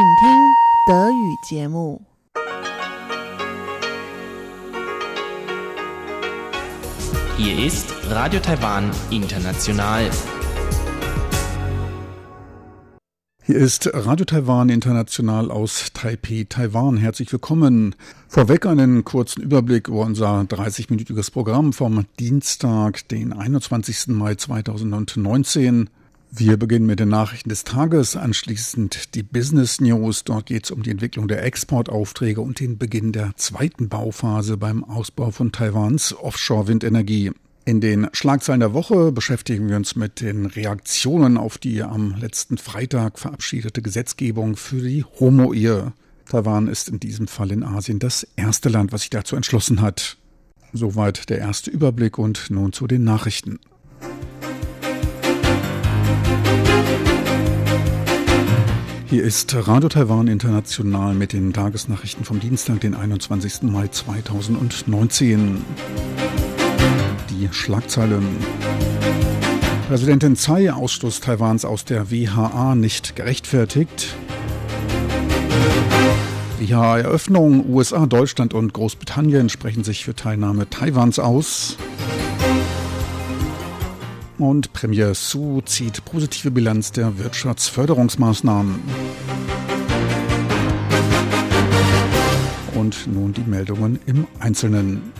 请听德语节目。Hier ist Radio Taiwan International. Hier ist Radio Taiwan International aus Taipei, Taiwan. Herzlich willkommen. Vorweg einen kurzen Überblick über unser 30-minütiges Programm vom Dienstag, den 21. Mai 2019. Wir beginnen mit den Nachrichten des Tages, anschließend die Business News. Dort geht es um die Entwicklung der Exportaufträge und den Beginn der zweiten Bauphase beim Ausbau von Taiwans Offshore-Windenergie. In den Schlagzeilen der Woche beschäftigen wir uns mit den Reaktionen auf die am letzten Freitag verabschiedete Gesetzgebung für die Homo-Ehe. Taiwan ist in diesem Fall in Asien das erste Land, was sich dazu entschlossen hat. Soweit der erste Überblick und nun zu den Nachrichten. Hier ist Radio Taiwan International mit den Tagesnachrichten vom Dienstag, den 21. Mai 2019. Die Schlagzeilen. Präsidentin Tsai Ausstoß Taiwans aus der WHA nicht gerechtfertigt. WHA-Eröffnung USA, Deutschland und Großbritannien sprechen sich für Teilnahme Taiwans aus. Und Premier Su zieht positive Bilanz der Wirtschaftsförderungsmaßnahmen. Und nun die Meldungen im Einzelnen.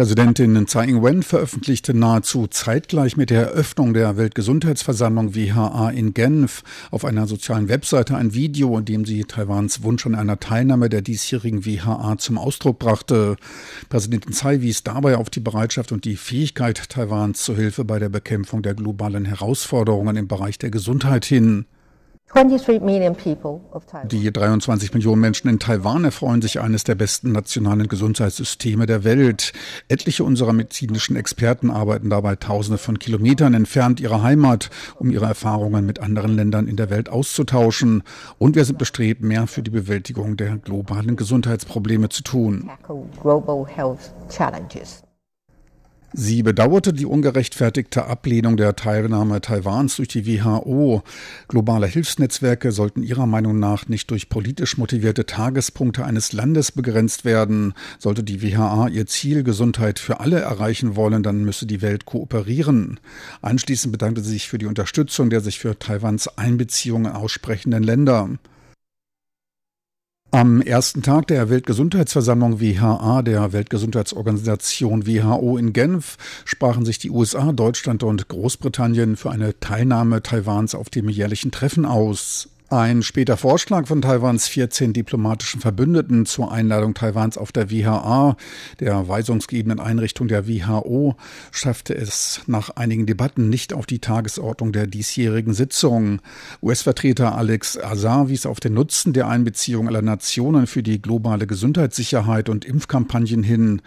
Präsidentin Tsai Ing-wen veröffentlichte nahezu zeitgleich mit der Eröffnung der Weltgesundheitsversammlung WHA in Genf auf einer sozialen Webseite ein Video, in dem sie Taiwans Wunsch an einer Teilnahme der diesjährigen WHA zum Ausdruck brachte. Präsidentin Tsai wies dabei auf die Bereitschaft und die Fähigkeit Taiwans zur Hilfe bei der Bekämpfung der globalen Herausforderungen im Bereich der Gesundheit hin. Die 23 Millionen Menschen in Taiwan erfreuen sich eines der besten nationalen Gesundheitssysteme der Welt. Etliche unserer medizinischen Experten arbeiten dabei tausende von Kilometern entfernt ihrer Heimat, um ihre Erfahrungen mit anderen Ländern in der Welt auszutauschen. Und wir sind bestrebt, mehr für die Bewältigung der globalen Gesundheitsprobleme zu tun. Sie bedauerte die ungerechtfertigte Ablehnung der Teilnahme Taiwans durch die WHO. Globale Hilfsnetzwerke sollten ihrer Meinung nach nicht durch politisch motivierte Tagespunkte eines Landes begrenzt werden. Sollte die WHA ihr Ziel Gesundheit für alle erreichen wollen, dann müsse die Welt kooperieren. Anschließend bedankte sie sich für die Unterstützung der sich für Taiwans Einbeziehungen aussprechenden Länder. Am ersten Tag der Weltgesundheitsversammlung WHA, der Weltgesundheitsorganisation WHO in Genf, sprachen sich die USA, Deutschland und Großbritannien für eine Teilnahme Taiwans auf dem jährlichen Treffen aus. Ein später Vorschlag von Taiwans 14 diplomatischen Verbündeten zur Einladung Taiwans auf der WHA, der weisungsgebenden Einrichtung der WHO, schaffte es nach einigen Debatten nicht auf die Tagesordnung der diesjährigen Sitzung. US-Vertreter Alex Azar wies auf den Nutzen der Einbeziehung aller Nationen für die globale Gesundheitssicherheit und Impfkampagnen hin.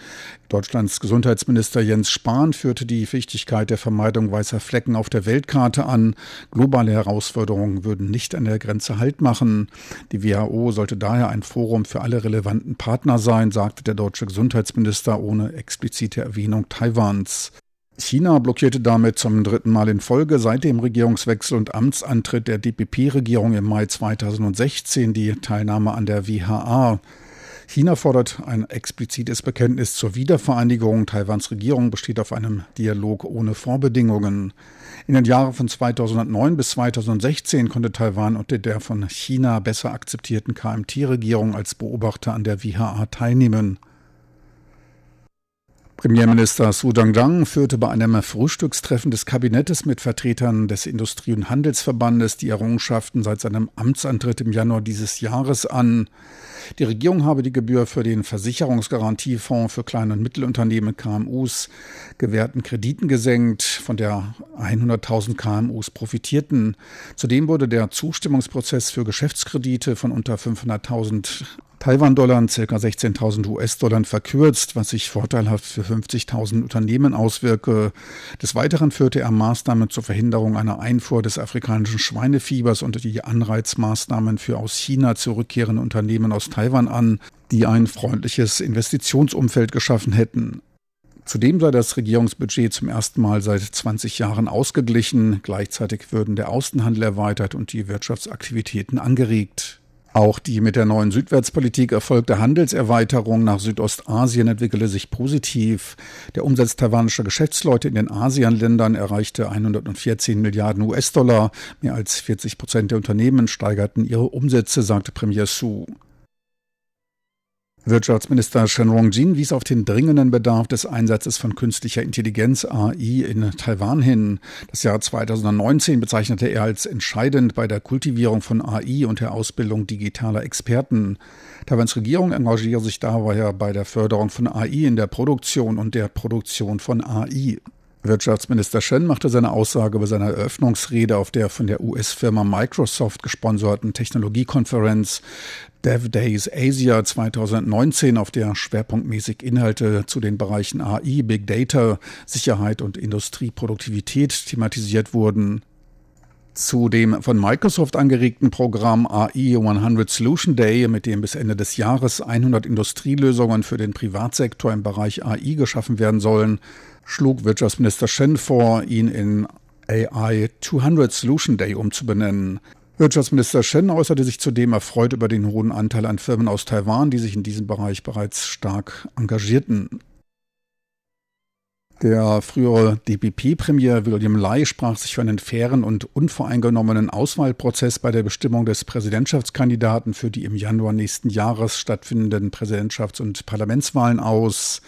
Deutschlands Gesundheitsminister Jens Spahn führte die Wichtigkeit der Vermeidung weißer Flecken auf der Weltkarte an. Globale Herausforderungen würden nicht an der Grenze Grenze Halt machen. Die WHO sollte daher ein Forum für alle relevanten Partner sein, sagte der deutsche Gesundheitsminister ohne explizite Erwähnung Taiwans. China blockierte damit zum dritten Mal in Folge seit dem Regierungswechsel und Amtsantritt der DPP-Regierung im Mai 2016 die Teilnahme an der WHA. China fordert ein explizites Bekenntnis zur Wiedervereinigung. Taiwans Regierung besteht auf einem Dialog ohne Vorbedingungen. In den Jahren von 2009 bis 2016 konnte Taiwan unter der von China besser akzeptierten KMT-Regierung als Beobachter an der WHA teilnehmen. Premierminister Su Dongdang führte bei einem Frühstückstreffen des Kabinettes mit Vertretern des Industrie- und Handelsverbandes die Errungenschaften seit seinem Amtsantritt im Januar dieses Jahres an. Die Regierung habe die Gebühr für den Versicherungsgarantiefonds für kleine und Mittelunternehmen KMUs gewährten Krediten gesenkt, von der 100.000 KMUs profitierten. Zudem wurde der Zustimmungsprozess für Geschäftskredite von unter 500.000 Taiwan-Dollar ca. 16.000 US-Dollar verkürzt, was sich vorteilhaft für 50.000 Unternehmen auswirke. Des Weiteren führte er Maßnahmen zur Verhinderung einer Einfuhr des afrikanischen Schweinefiebers und die Anreizmaßnahmen für aus China zurückkehrende Unternehmen aus Taiwan an, die ein freundliches Investitionsumfeld geschaffen hätten. Zudem sei das Regierungsbudget zum ersten Mal seit 20 Jahren ausgeglichen. Gleichzeitig würden der Außenhandel erweitert und die Wirtschaftsaktivitäten angeregt. Auch die mit der neuen Südwärtspolitik erfolgte Handelserweiterung nach Südostasien entwickelte sich positiv. Der Umsatz taiwanischer Geschäftsleute in den ASEAN-Ländern erreichte 114 Milliarden US-Dollar. Mehr als 40 Prozent der Unternehmen steigerten ihre Umsätze, sagte Premier Su. Wirtschaftsminister Shen Rongjin wies auf den dringenden Bedarf des Einsatzes von künstlicher Intelligenz AI in Taiwan hin. Das Jahr 2019 bezeichnete er als entscheidend bei der Kultivierung von AI und der Ausbildung digitaler Experten. Taiwans Regierung engagiere sich dabei bei der Förderung von AI in der Produktion und der Produktion von AI. Wirtschaftsminister Shen machte seine Aussage bei seiner Eröffnungsrede auf der von der US-Firma Microsoft gesponserten Technologiekonferenz Dev Days Asia 2019, auf der schwerpunktmäßig Inhalte zu den Bereichen AI, Big Data, Sicherheit und Industrieproduktivität thematisiert wurden. Zu dem von Microsoft angeregten Programm AI 100 Solution Day, mit dem bis Ende des Jahres 100 Industrielösungen für den Privatsektor im Bereich AI geschaffen werden sollen, schlug Wirtschaftsminister Shen vor, ihn in AI 200 Solution Day umzubenennen. Wirtschaftsminister Shen äußerte sich zudem erfreut über den hohen Anteil an Firmen aus Taiwan, die sich in diesem Bereich bereits stark engagierten. Der frühere DPP-Premier William Lai sprach sich für einen fairen und unvoreingenommenen Auswahlprozess bei der Bestimmung des Präsidentschaftskandidaten für die im Januar nächsten Jahres stattfindenden Präsidentschafts- und Parlamentswahlen aus.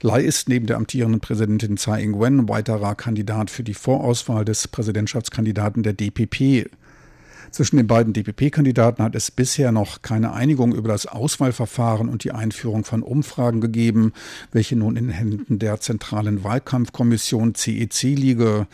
Lai ist neben der amtierenden Präsidentin Tsai Ing-wen weiterer Kandidat für die Vorauswahl des Präsidentschaftskandidaten der DPP. Zwischen den beiden DPP-Kandidaten hat es bisher noch keine Einigung über das Auswahlverfahren und die Einführung von Umfragen gegeben, welche nun in Händen der Zentralen Wahlkampfkommission CEC e liege.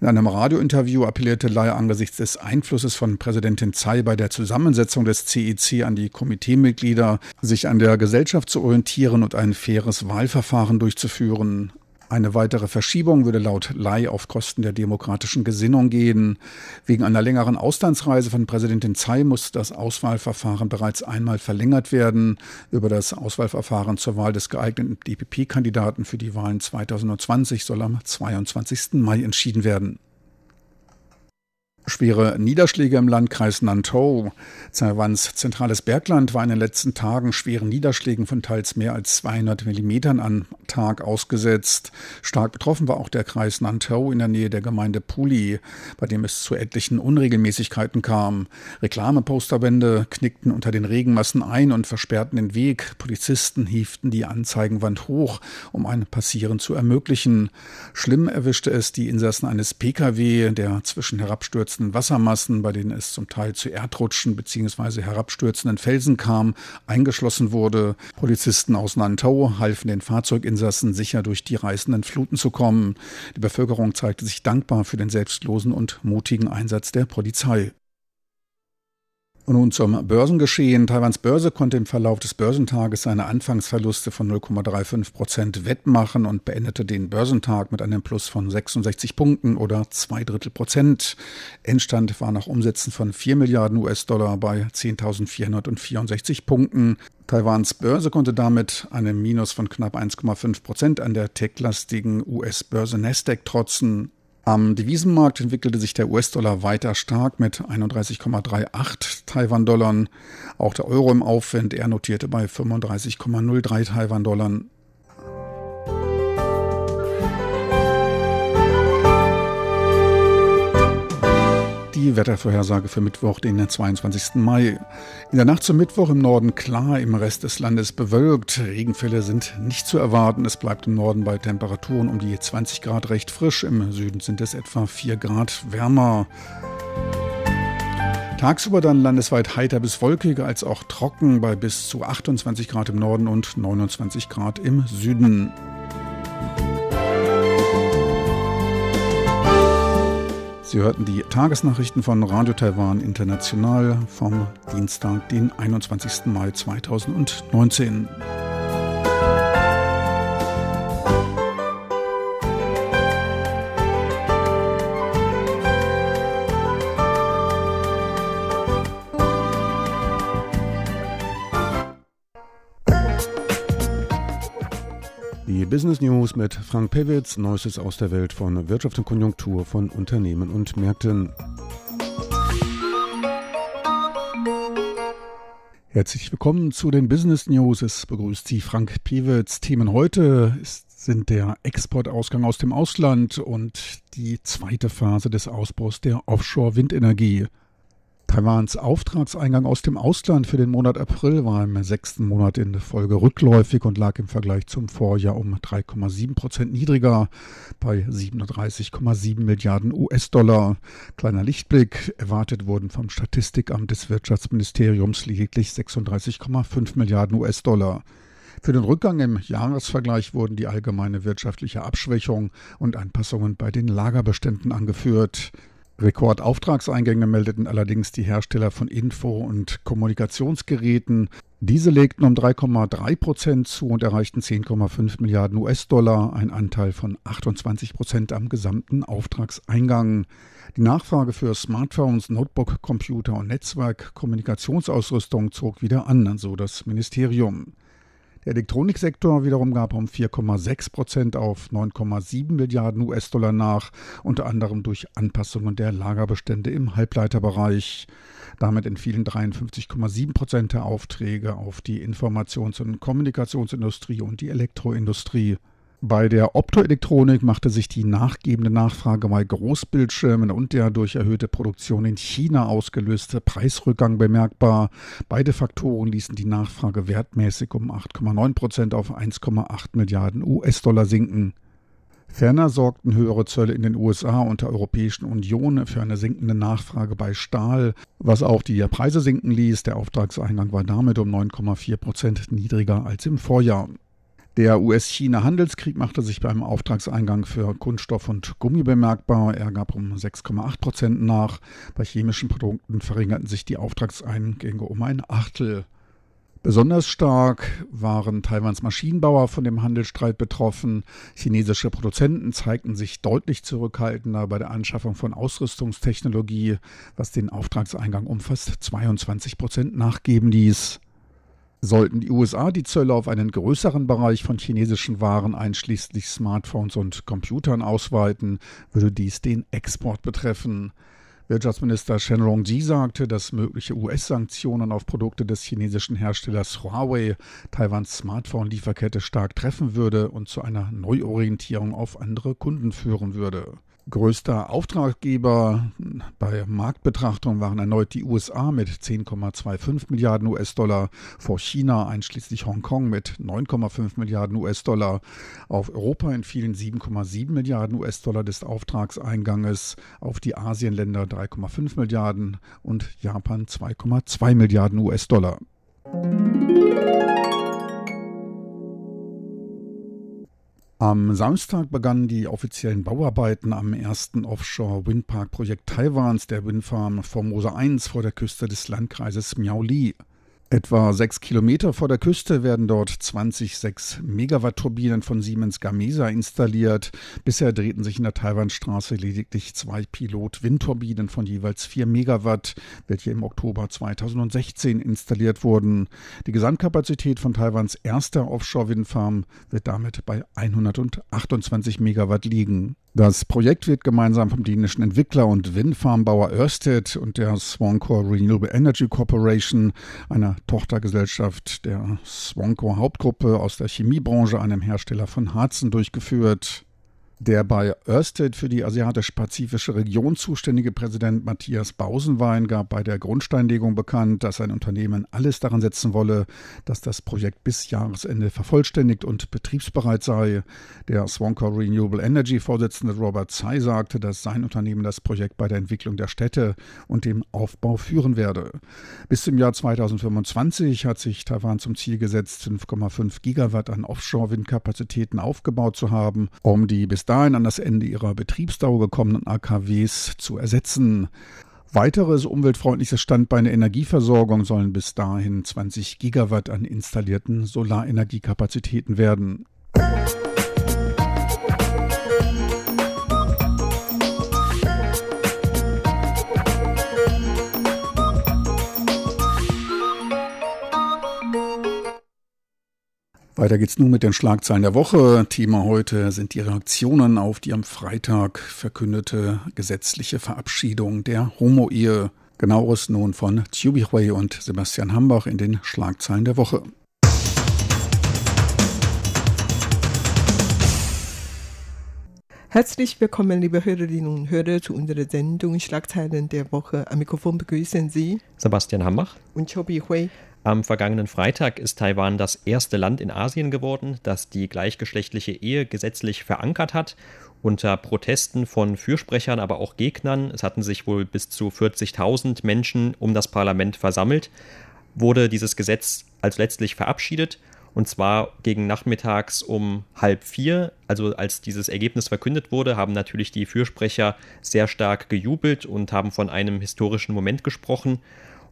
In einem Radiointerview appellierte Lai angesichts des Einflusses von Präsidentin Tsai bei der Zusammensetzung des CEC e an die Komiteemitglieder, sich an der Gesellschaft zu orientieren und ein faires Wahlverfahren durchzuführen. Eine weitere Verschiebung würde laut Lai auf Kosten der demokratischen Gesinnung gehen. Wegen einer längeren Auslandsreise von Präsidentin Tsai muss das Auswahlverfahren bereits einmal verlängert werden. Über das Auswahlverfahren zur Wahl des geeigneten DPP-Kandidaten für die Wahlen 2020 soll am 22. Mai entschieden werden. Schwere Niederschläge im Landkreis Nantou. Taiwans zentrales Bergland war in den letzten Tagen schweren Niederschlägen von teils mehr als 200 Millimetern am Tag ausgesetzt. Stark betroffen war auch der Kreis Nantou in der Nähe der Gemeinde Puli, bei dem es zu etlichen Unregelmäßigkeiten kam. Reklameposterwände knickten unter den Regenmassen ein und versperrten den Weg. Polizisten hieften die Anzeigenwand hoch, um ein Passieren zu ermöglichen. Schlimm erwischte es die Insassen eines Pkw, der zwischen herabstürzten abgestürzten Wassermassen, bei denen es zum Teil zu Erdrutschen bzw. herabstürzenden Felsen kam, eingeschlossen wurde. Polizisten aus Nantau halfen den Fahrzeuginsassen sicher durch die reißenden Fluten zu kommen. Die Bevölkerung zeigte sich dankbar für den selbstlosen und mutigen Einsatz der Polizei. Und nun zum Börsengeschehen. Taiwans Börse konnte im Verlauf des Börsentages seine Anfangsverluste von 0,35 Prozent wettmachen und beendete den Börsentag mit einem Plus von 66 Punkten oder zwei Drittel Prozent. Endstand war nach Umsätzen von 4 Milliarden US-Dollar bei 10.464 Punkten. Taiwans Börse konnte damit einem Minus von knapp 1,5 Prozent an der techlastigen US-Börse Nasdaq trotzen. Am Devisenmarkt entwickelte sich der US-Dollar weiter stark mit 31,38 Taiwan-Dollar. Auch der Euro im Aufwind, er notierte bei 35,03 Taiwan-Dollar. Die Wettervorhersage für Mittwoch, den 22. Mai. In der Nacht zum Mittwoch im Norden klar, im Rest des Landes bewölkt. Regenfälle sind nicht zu erwarten. Es bleibt im Norden bei Temperaturen um die 20 Grad recht frisch. Im Süden sind es etwa 4 Grad wärmer. Tagsüber dann landesweit heiter bis wolkig, als auch trocken bei bis zu 28 Grad im Norden und 29 Grad im Süden. Sie hörten die Tagesnachrichten von Radio Taiwan International vom Dienstag, den 21. Mai 2019. Business News mit Frank Pewitz, Neuestes aus der Welt von Wirtschaft und Konjunktur von Unternehmen und Märkten. Herzlich willkommen zu den Business News. Es begrüßt Sie Frank Pewitz. Themen heute sind der Exportausgang aus dem Ausland und die zweite Phase des Ausbaus der Offshore-Windenergie. Taiwans Auftragseingang aus dem Ausland für den Monat April war im sechsten Monat in Folge rückläufig und lag im Vergleich zum Vorjahr um 3,7 Prozent niedriger bei 37,7 Milliarden US-Dollar. Kleiner Lichtblick, erwartet wurden vom Statistikamt des Wirtschaftsministeriums lediglich 36,5 Milliarden US-Dollar. Für den Rückgang im Jahresvergleich wurden die allgemeine wirtschaftliche Abschwächung und Anpassungen bei den Lagerbeständen angeführt. Rekordauftragseingänge meldeten allerdings die Hersteller von Info- und Kommunikationsgeräten. Diese legten um 3,3 Prozent zu und erreichten 10,5 Milliarden US-Dollar, ein Anteil von 28 Prozent am gesamten Auftragseingang. Die Nachfrage für Smartphones, Notebook-Computer und Netzwerk-Kommunikationsausrüstung zog wieder an, so das Ministerium. Der Elektroniksektor wiederum gab um 4,6 Prozent auf 9,7 Milliarden US-Dollar nach, unter anderem durch Anpassungen der Lagerbestände im Halbleiterbereich. Damit entfielen 53,7 Prozent der Aufträge auf die Informations- und Kommunikationsindustrie und die Elektroindustrie. Bei der Optoelektronik machte sich die nachgebende Nachfrage bei Großbildschirmen und der durch erhöhte Produktion in China ausgelöste Preisrückgang bemerkbar. Beide Faktoren ließen die Nachfrage wertmäßig um 8,9 Prozent auf 1,8 Milliarden US-Dollar sinken. Ferner sorgten höhere Zölle in den USA und der Europäischen Union für eine sinkende Nachfrage bei Stahl, was auch die Preise sinken ließ. Der Auftragseingang war damit um 9,4 Prozent niedriger als im Vorjahr. Der US-China-Handelskrieg machte sich beim Auftragseingang für Kunststoff und Gummi bemerkbar. Er gab um 6,8 Prozent nach. Bei chemischen Produkten verringerten sich die Auftragseingänge um ein Achtel. Besonders stark waren Taiwans Maschinenbauer von dem Handelsstreit betroffen. Chinesische Produzenten zeigten sich deutlich zurückhaltender bei der Anschaffung von Ausrüstungstechnologie, was den Auftragseingang um fast 22 Prozent nachgeben ließ. Sollten die USA die Zölle auf einen größeren Bereich von chinesischen Waren einschließlich Smartphones und Computern ausweiten, würde dies den Export betreffen. Wirtschaftsminister Shen Rongji sagte, dass mögliche US-Sanktionen auf Produkte des chinesischen Herstellers Huawei Taiwans Smartphone-Lieferkette stark treffen würde und zu einer Neuorientierung auf andere Kunden führen würde. Größter Auftraggeber bei Marktbetrachtung waren erneut die USA mit 10,25 Milliarden US-Dollar, vor China einschließlich Hongkong mit 9,5 Milliarden US-Dollar. Auf Europa entfielen 7,7 Milliarden US-Dollar des Auftragseinganges, auf die Asienländer 3,5 Milliarden und Japan 2,2 Milliarden US-Dollar. Am Samstag begannen die offiziellen Bauarbeiten am ersten Offshore-Windpark-Projekt Taiwans, der Windfarm Formosa 1 vor der Küste des Landkreises Miaoli. Etwa sechs Kilometer vor der Küste werden dort 20 6 Megawatt Turbinen von Siemens Gamesa installiert. Bisher drehten sich in der Taiwanstraße lediglich zwei Pilot-Windturbinen von jeweils 4 Megawatt, welche im Oktober 2016 installiert wurden. Die Gesamtkapazität von Taiwans erster Offshore-Windfarm wird damit bei 128 Megawatt liegen. Das Projekt wird gemeinsam vom dänischen Entwickler und Windfarmbauer Ørsted und der Swancore Renewable Energy Corporation, einer Tochtergesellschaft der Swancore Hauptgruppe aus der Chemiebranche, einem Hersteller von Harzen, durchgeführt. Der bei Ørsted für die asiatisch-pazifische Region zuständige Präsident Matthias Bausenwein gab bei der Grundsteinlegung bekannt, dass sein Unternehmen alles daran setzen wolle, dass das Projekt bis Jahresende vervollständigt und betriebsbereit sei. Der Swanker Renewable Energy Vorsitzende Robert Tsai sagte, dass sein Unternehmen das Projekt bei der Entwicklung der Städte und dem Aufbau führen werde. Bis zum Jahr 2025 hat sich Taiwan zum Ziel gesetzt, 5,5 Gigawatt an Offshore-Windkapazitäten aufgebaut zu haben, um die bis dahin an das Ende ihrer Betriebsdauer gekommenen AKWs zu ersetzen. Weiteres umweltfreundliches Standbein der Energieversorgung sollen bis dahin 20 Gigawatt an installierten Solarenergiekapazitäten werden. Weiter geht's nun mit den Schlagzeilen der Woche. Thema heute sind die Reaktionen auf die am Freitag verkündete gesetzliche Verabschiedung der Homo-Ehe. Genaueres nun von Tjubi Hui und Sebastian Hambach in den Schlagzeilen der Woche. Herzlich willkommen, liebe Hörerinnen und Hörer, zu unserer Sendung Schlagzeilen der Woche. Am Mikrofon begrüßen Sie Sebastian Hambach und Chobi Hui. Am vergangenen Freitag ist Taiwan das erste Land in Asien geworden, das die gleichgeschlechtliche Ehe gesetzlich verankert hat. Unter Protesten von Fürsprechern, aber auch Gegnern, es hatten sich wohl bis zu 40.000 Menschen um das Parlament versammelt, wurde dieses Gesetz als letztlich verabschiedet. Und zwar gegen nachmittags um halb vier, also als dieses Ergebnis verkündet wurde, haben natürlich die Fürsprecher sehr stark gejubelt und haben von einem historischen Moment gesprochen.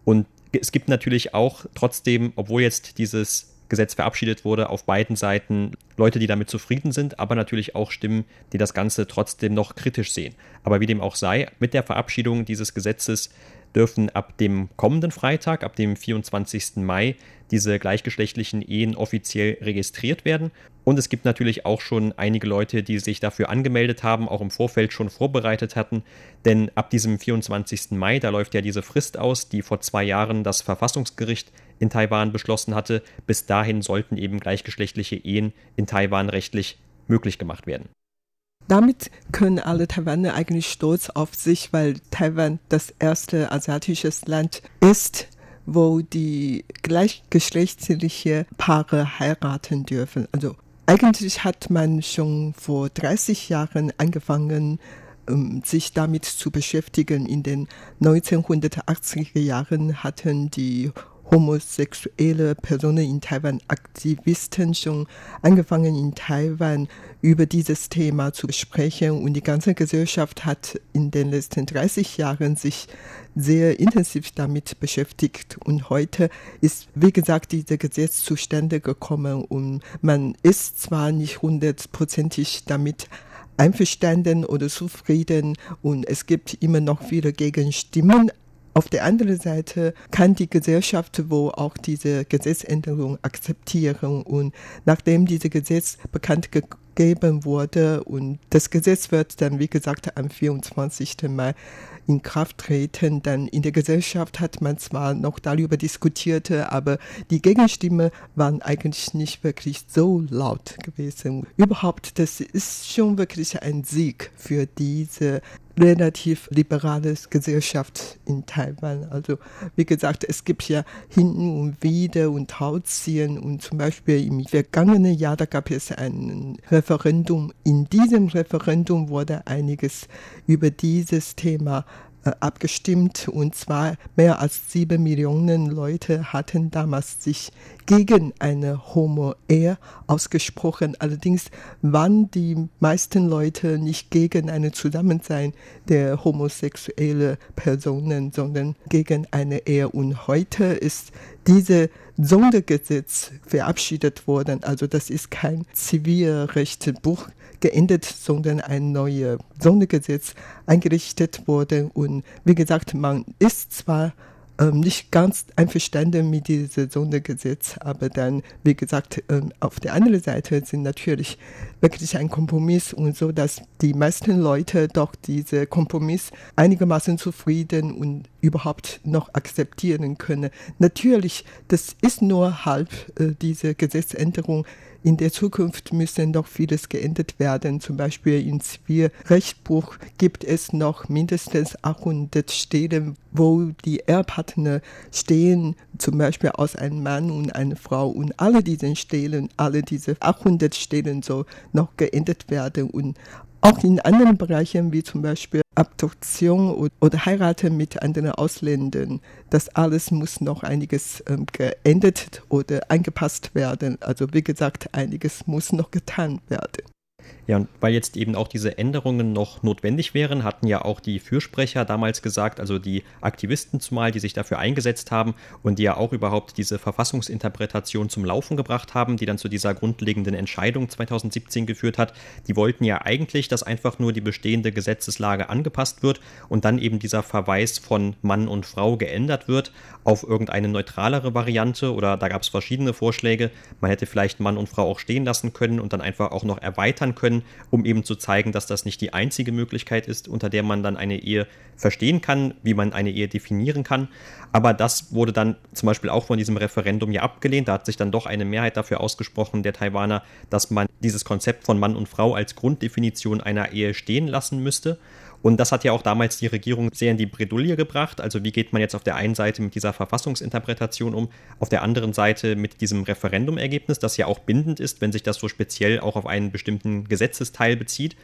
Und es gibt natürlich auch trotzdem, obwohl jetzt dieses Gesetz verabschiedet wurde, auf beiden Seiten Leute, die damit zufrieden sind, aber natürlich auch Stimmen, die das Ganze trotzdem noch kritisch sehen. Aber wie dem auch sei, mit der Verabschiedung dieses Gesetzes dürfen ab dem kommenden Freitag, ab dem 24. Mai, diese gleichgeschlechtlichen Ehen offiziell registriert werden. Und es gibt natürlich auch schon einige Leute, die sich dafür angemeldet haben, auch im Vorfeld schon vorbereitet hatten. Denn ab diesem 24. Mai, da läuft ja diese Frist aus, die vor zwei Jahren das Verfassungsgericht in Taiwan beschlossen hatte. Bis dahin sollten eben gleichgeschlechtliche Ehen in Taiwan rechtlich möglich gemacht werden. Damit können alle Taiwaner eigentlich stolz auf sich, weil Taiwan das erste asiatische Land ist, wo die gleichgeschlechtliche Paare heiraten dürfen. Also eigentlich hat man schon vor 30 Jahren angefangen, um sich damit zu beschäftigen. In den 1980er Jahren hatten die homosexuelle Personen in Taiwan, Aktivisten schon angefangen in Taiwan über dieses Thema zu sprechen. Und die ganze Gesellschaft hat in den letzten 30 Jahren sich sehr intensiv damit beschäftigt. Und heute ist, wie gesagt, dieses Gesetz zustande gekommen. Und man ist zwar nicht hundertprozentig damit einverstanden oder zufrieden. Und es gibt immer noch viele Gegenstimmen, auf der anderen Seite kann die Gesellschaft wohl auch diese Gesetzänderung akzeptieren und nachdem dieses Gesetz bekannt gegeben wurde und das Gesetz wird dann, wie gesagt, am 24. Mai in Kraft treten, dann in der Gesellschaft hat man zwar noch darüber diskutiert, aber die Gegenstimme waren eigentlich nicht wirklich so laut gewesen. Überhaupt, das ist schon wirklich ein Sieg für diese relativ liberale Gesellschaft in Taiwan. Also wie gesagt, es gibt ja hinten und wieder und Tauziehen und zum Beispiel im vergangenen Jahr, da gab es ein Referendum. In diesem Referendum wurde einiges über dieses Thema abgestimmt und zwar mehr als sieben Millionen Leute hatten damals sich gegen eine Homo-Ehe ausgesprochen. Allerdings waren die meisten Leute nicht gegen ein Zusammensein der homosexuellen Personen, sondern gegen eine Ehe. Und heute ist diese Sondergesetz verabschiedet worden. Also das ist kein Zivilrechtsbuch geändert, sondern ein neues Sondergesetz eingerichtet worden. Und wie gesagt, man ist zwar ähm, nicht ganz einverstanden mit diesem Sondergesetz, aber dann, wie gesagt, ähm, auf der anderen Seite sind natürlich wirklich ein Kompromiss und so, dass die meisten Leute doch diese Kompromiss einigermaßen zufrieden und überhaupt noch akzeptieren können. Natürlich, das ist nur halb äh, diese Gesetzänderung in der Zukunft müssen noch vieles geändert werden. Zum Beispiel im Zivilrechtbuch gibt es noch mindestens 800 Stellen, wo die Ehepartner stehen, zum Beispiel aus einem Mann und einer Frau. Und alle diese Stellen, alle diese 800 Stellen so noch geändert werden. Und auch in anderen Bereichen wie zum Beispiel Abduktion oder Heiraten mit anderen Ausländern, das alles muss noch einiges ähm, geändert oder angepasst werden. Also wie gesagt, einiges muss noch getan werden. Ja, und weil jetzt eben auch diese Änderungen noch notwendig wären, hatten ja auch die Fürsprecher damals gesagt, also die Aktivisten zumal, die sich dafür eingesetzt haben und die ja auch überhaupt diese Verfassungsinterpretation zum Laufen gebracht haben, die dann zu dieser grundlegenden Entscheidung 2017 geführt hat. Die wollten ja eigentlich, dass einfach nur die bestehende Gesetzeslage angepasst wird und dann eben dieser Verweis von Mann und Frau geändert wird auf irgendeine neutralere Variante oder da gab es verschiedene Vorschläge. Man hätte vielleicht Mann und Frau auch stehen lassen können und dann einfach auch noch erweitern können um eben zu zeigen, dass das nicht die einzige Möglichkeit ist, unter der man dann eine Ehe verstehen kann, wie man eine Ehe definieren kann. Aber das wurde dann zum Beispiel auch von diesem Referendum ja abgelehnt. Da hat sich dann doch eine Mehrheit dafür ausgesprochen, der Taiwaner, dass man dieses Konzept von Mann und Frau als Grunddefinition einer Ehe stehen lassen müsste. Und das hat ja auch damals die Regierung sehr in die Bredouille gebracht. Also wie geht man jetzt auf der einen Seite mit dieser Verfassungsinterpretation um, auf der anderen Seite mit diesem Referendumergebnis, das ja auch bindend ist, wenn sich das so speziell auch auf einen bestimmten Gesetzesteil bezieht.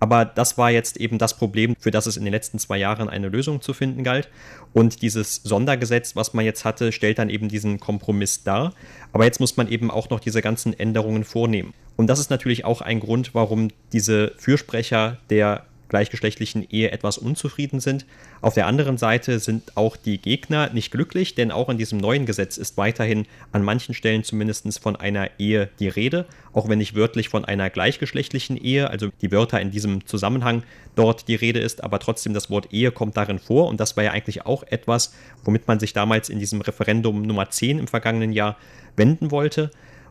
Aber das war jetzt eben das Problem, für das es in den letzten zwei Jahren eine Lösung zu finden galt. Und dieses Sondergesetz, was man jetzt hatte, stellt dann eben diesen Kompromiss dar. Aber jetzt muss man eben auch noch diese ganzen Änderungen vornehmen. Und das ist natürlich auch ein Grund, warum diese Fürsprecher der gleichgeschlechtlichen Ehe etwas unzufrieden sind. Auf der anderen Seite sind auch die Gegner nicht glücklich, denn auch in diesem neuen Gesetz ist weiterhin an manchen Stellen zumindest von einer Ehe die Rede, auch wenn nicht wörtlich von einer gleichgeschlechtlichen Ehe, also die Wörter in diesem Zusammenhang dort die Rede ist, aber trotzdem das Wort Ehe kommt darin vor und das war ja eigentlich auch etwas, womit man sich damals in diesem Referendum Nummer 10 im vergangenen Jahr wenden wollte.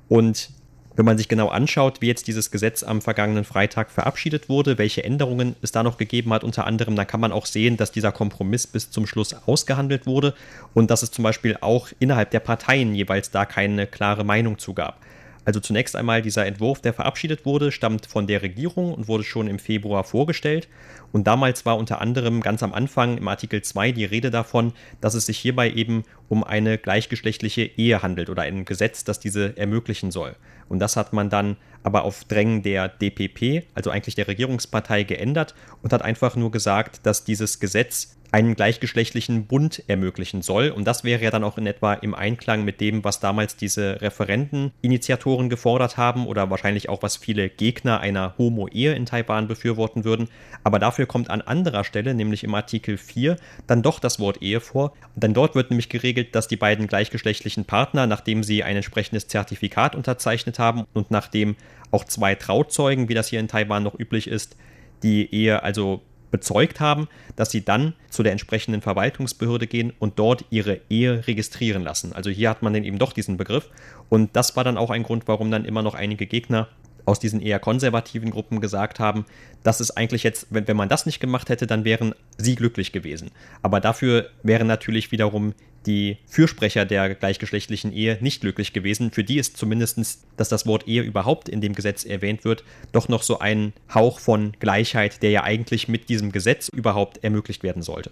Und wenn man sich genau anschaut, wie jetzt dieses Gesetz am vergangenen Freitag verabschiedet wurde, welche Änderungen es da noch gegeben hat, unter anderem, dann kann man auch sehen, dass dieser Kompromiss bis zum Schluss ausgehandelt wurde und dass es zum Beispiel auch innerhalb der Parteien jeweils da keine klare Meinung zu gab. Also zunächst einmal dieser Entwurf, der verabschiedet wurde, stammt von der Regierung und wurde schon im Februar vorgestellt. Und damals war unter anderem ganz am Anfang im Artikel 2 die Rede davon, dass es sich hierbei eben um eine gleichgeschlechtliche Ehe handelt oder ein Gesetz, das diese ermöglichen soll. Und das hat man dann aber auf Drängen der DPP, also eigentlich der Regierungspartei, geändert und hat einfach nur gesagt, dass dieses Gesetz einen gleichgeschlechtlichen Bund ermöglichen soll. Und das wäre ja dann auch in etwa im Einklang mit dem, was damals diese Referendeninitiatoren gefordert haben oder wahrscheinlich auch, was viele Gegner einer Homo-Ehe in Taiwan befürworten würden. Aber dafür kommt an anderer Stelle, nämlich im Artikel 4, dann doch das Wort Ehe vor. Und dann dort wird nämlich geregelt, dass die beiden gleichgeschlechtlichen Partner, nachdem sie ein entsprechendes Zertifikat unterzeichnet haben und nachdem auch zwei Trauzeugen, wie das hier in Taiwan noch üblich ist, die Ehe also bezeugt haben, dass sie dann zu der entsprechenden Verwaltungsbehörde gehen und dort ihre Ehe registrieren lassen. Also hier hat man dann eben doch diesen Begriff. Und das war dann auch ein Grund, warum dann immer noch einige Gegner aus diesen eher konservativen Gruppen gesagt haben, dass es eigentlich jetzt, wenn, wenn man das nicht gemacht hätte, dann wären sie glücklich gewesen. Aber dafür wären natürlich wiederum die Fürsprecher der gleichgeschlechtlichen Ehe nicht glücklich gewesen. Für die ist zumindest, dass das Wort Ehe überhaupt in dem Gesetz erwähnt wird, doch noch so ein Hauch von Gleichheit, der ja eigentlich mit diesem Gesetz überhaupt ermöglicht werden sollte.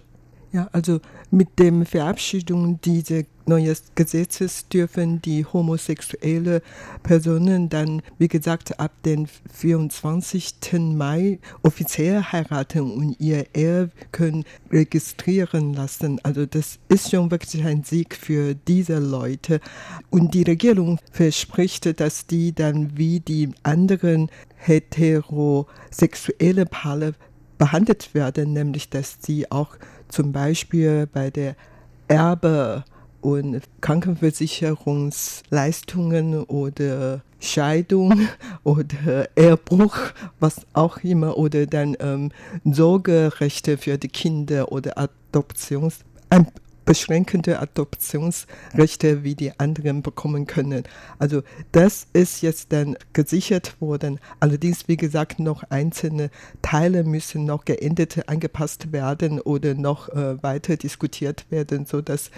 Ja, also mit der Verabschiedung dieses neuen Gesetzes dürfen die homosexuelle Personen dann, wie gesagt, ab dem 24. Mai offiziell heiraten und ihr Ehe können registrieren lassen. Also das ist schon wirklich ein Sieg für diese Leute. Und die Regierung verspricht, dass die dann wie die anderen heterosexuelle Paare behandelt werden, nämlich dass sie auch zum Beispiel bei der Erbe- und Krankenversicherungsleistungen oder Scheidung oder Ehrbruch, was auch immer, oder dann ähm, Sorgerechte für die Kinder oder Adoptions, beschränkende Adoptionsrechte wie die anderen bekommen können. Also das ist jetzt dann gesichert worden. Allerdings, wie gesagt, noch einzelne Teile müssen noch geändert, angepasst werden oder noch äh, weiter diskutiert werden, sodass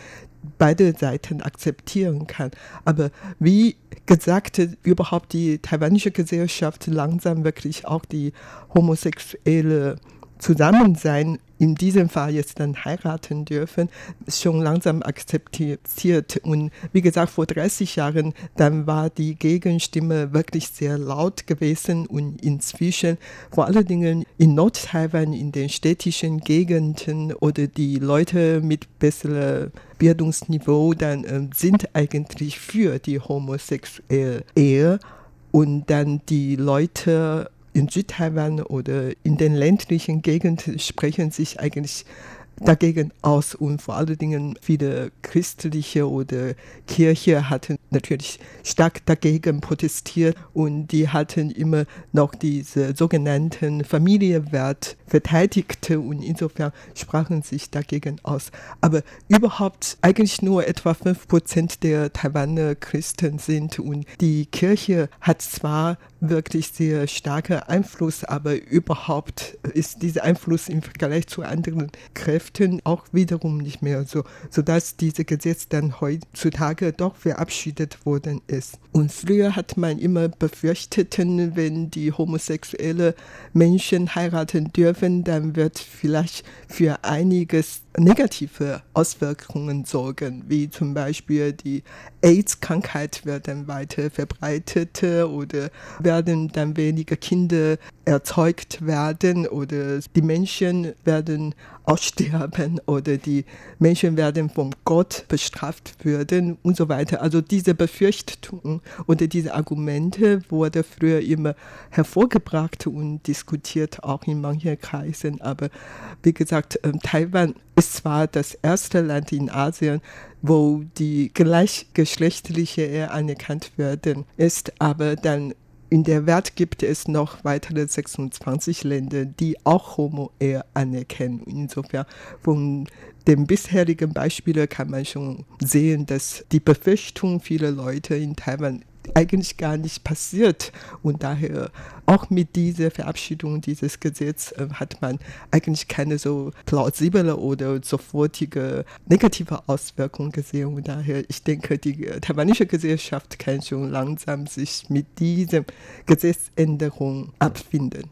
beide Seiten akzeptieren kann. Aber wie gesagt, überhaupt die taiwanische Gesellschaft langsam wirklich auch die homosexuelle Zusammensein in diesem Fall jetzt dann heiraten dürfen, schon langsam akzeptiert. Und wie gesagt, vor 30 Jahren, dann war die Gegenstimme wirklich sehr laut gewesen und inzwischen, vor allen Dingen in Nord-Taiwan, in den städtischen Gegenden oder die Leute mit besserem Bildungsniveau, dann äh, sind eigentlich für die homosexuelle Ehe und dann die Leute in Südtaiwan oder in den ländlichen Gegenden sprechen sich eigentlich dagegen aus und vor allen Dingen viele christliche oder Kirche hatten natürlich stark dagegen protestiert und die hatten immer noch diese sogenannten Familienwert verteidigt und insofern sprachen sich dagegen aus. Aber überhaupt eigentlich nur etwa fünf Prozent der Taiwaner Christen sind und die Kirche hat zwar wirklich sehr starker Einfluss, aber überhaupt ist dieser Einfluss im Vergleich zu anderen Kräften auch wiederum nicht mehr so, sodass dieses Gesetz dann heutzutage doch verabschiedet worden ist. Und früher hat man immer befürchtet, wenn die homosexuelle Menschen heiraten dürfen, dann wird vielleicht für einiges negative Auswirkungen sorgen, wie zum Beispiel die AIDS-Krankheit wird dann weiter verbreitet oder werden dann weniger Kinder erzeugt werden oder die Menschen werden aussterben oder die Menschen werden vom Gott bestraft werden und so weiter. Also diese Befürchtungen oder diese Argumente wurde früher immer hervorgebracht und diskutiert, auch in manchen Kreisen. Aber wie gesagt, ähm, Taiwan ist zwar das erste Land in Asien, wo die gleichgeschlechtliche Ehe anerkannt werden, ist aber dann in der Welt gibt es noch weitere 26 Länder, die auch Homo-Ehe anerkennen. Insofern von den bisherigen Beispielen kann man schon sehen, dass die Befürchtung vieler Leute in Taiwan eigentlich gar nicht passiert. Und daher auch mit dieser Verabschiedung dieses Gesetzes äh, hat man eigentlich keine so plausible oder sofortige negative Auswirkung gesehen. Und daher, ich denke, die taiwanische Gesellschaft kann schon langsam sich mit dieser Gesetzänderung abfinden.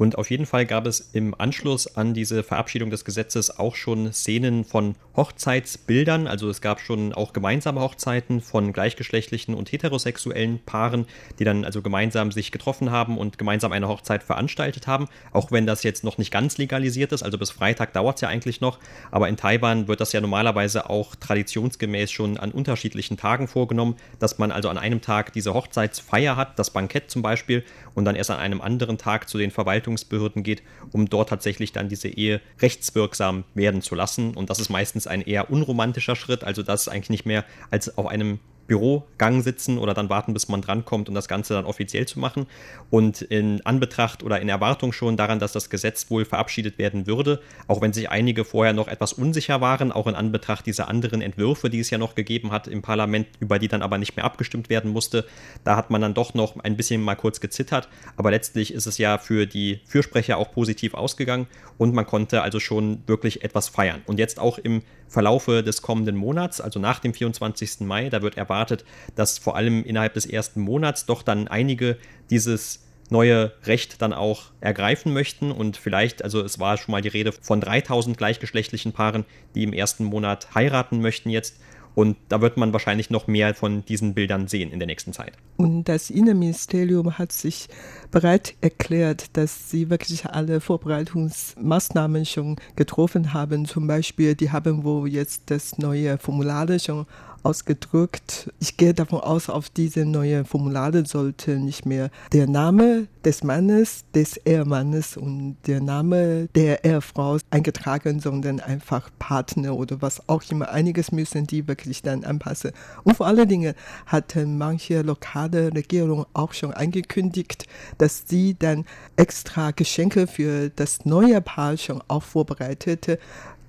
Und auf jeden Fall gab es im Anschluss an diese Verabschiedung des Gesetzes auch schon Szenen von Hochzeitsbildern. Also es gab schon auch gemeinsame Hochzeiten von gleichgeschlechtlichen und heterosexuellen Paaren, die dann also gemeinsam sich getroffen haben und gemeinsam eine Hochzeit veranstaltet haben. Auch wenn das jetzt noch nicht ganz legalisiert ist, also bis Freitag dauert es ja eigentlich noch. Aber in Taiwan wird das ja normalerweise auch traditionsgemäß schon an unterschiedlichen Tagen vorgenommen, dass man also an einem Tag diese Hochzeitsfeier hat, das Bankett zum Beispiel, und dann erst an einem anderen Tag zu den Verwaltungen Verwaltungsbehörden geht, um dort tatsächlich dann diese Ehe rechtswirksam werden zu lassen. Und das ist meistens ein eher unromantischer Schritt, also das ist eigentlich nicht mehr als auf einem Bürogang sitzen oder dann warten, bis man drankommt und das Ganze dann offiziell zu machen. Und in Anbetracht oder in Erwartung schon daran, dass das Gesetz wohl verabschiedet werden würde, auch wenn sich einige vorher noch etwas unsicher waren, auch in Anbetracht dieser anderen Entwürfe, die es ja noch gegeben hat im Parlament, über die dann aber nicht mehr abgestimmt werden musste, da hat man dann doch noch ein bisschen mal kurz gezittert. Aber letztlich ist es ja für die Fürsprecher auch positiv ausgegangen und man konnte also schon wirklich etwas feiern. Und jetzt auch im Verlaufe des kommenden Monats, also nach dem 24. Mai. Da wird erwartet, dass vor allem innerhalb des ersten Monats doch dann einige dieses neue Recht dann auch ergreifen möchten und vielleicht, also es war schon mal die Rede von 3000 gleichgeschlechtlichen Paaren, die im ersten Monat heiraten möchten jetzt und da wird man wahrscheinlich noch mehr von diesen Bildern sehen in der nächsten Zeit. Und das Innenministerium hat sich bereit erklärt, dass sie wirklich alle Vorbereitungsmaßnahmen schon getroffen haben. Zum Beispiel, die haben wohl jetzt das neue Formular schon ausgedrückt. Ich gehe davon aus, auf diese neue Formulare sollte nicht mehr der Name des Mannes, des Ehemannes und der Name der Ehefrau eingetragen, sondern einfach Partner oder was auch immer. Einiges müssen die wirklich dann anpassen. Und vor allen Dingen hatten manche lokale Regierungen auch schon angekündigt, dass sie dann extra Geschenke für das neue Paar schon auch vorbereitete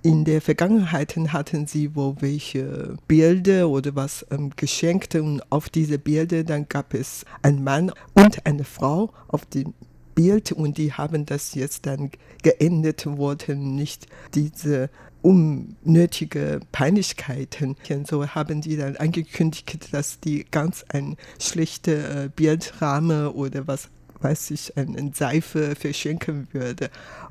in der Vergangenheit hatten sie wohl welche Bilder oder was ähm, geschenkt und auf diese Bilder dann gab es einen Mann und eine Frau auf dem Bild und die haben das jetzt dann geendet, wollten nicht diese unnötige Peinlichkeiten. Und so haben die dann angekündigt, dass die ganz ein schlechter äh, Bildrahmen oder was weiß ich, eine Seife verschenken würde.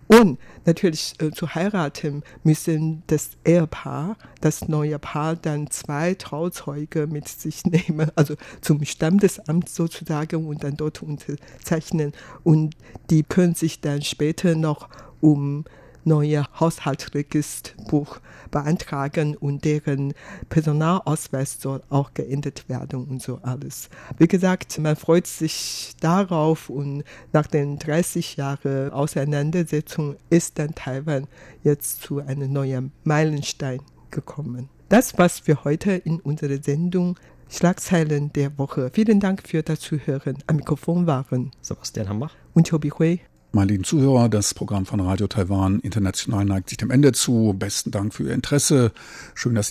Und natürlich äh, zu heiraten müssen das Ehepaar, das neue Paar, dann zwei Trauzeuge mit sich nehmen, also zum Standesamt sozusagen und dann dort unterzeichnen. Und die können sich dann später noch um neue Haushaltsregisterbuch beantragen und deren Personalausweis soll auch geändert werden und so alles. Wie gesagt, man freut sich darauf und nach den 30 Jahren Auseinandersetzung ist dann Taiwan jetzt zu einem neuen Meilenstein gekommen. Das war's für heute in unserer Sendung Schlagzeilen der Woche. Vielen Dank für das Zuhören. Am Mikrofon waren Sebastian Hambach und Chobi Hui. Meine lieben Zuhörer, das Programm von Radio Taiwan International neigt sich dem Ende zu. Besten Dank für Ihr Interesse. Schön, dass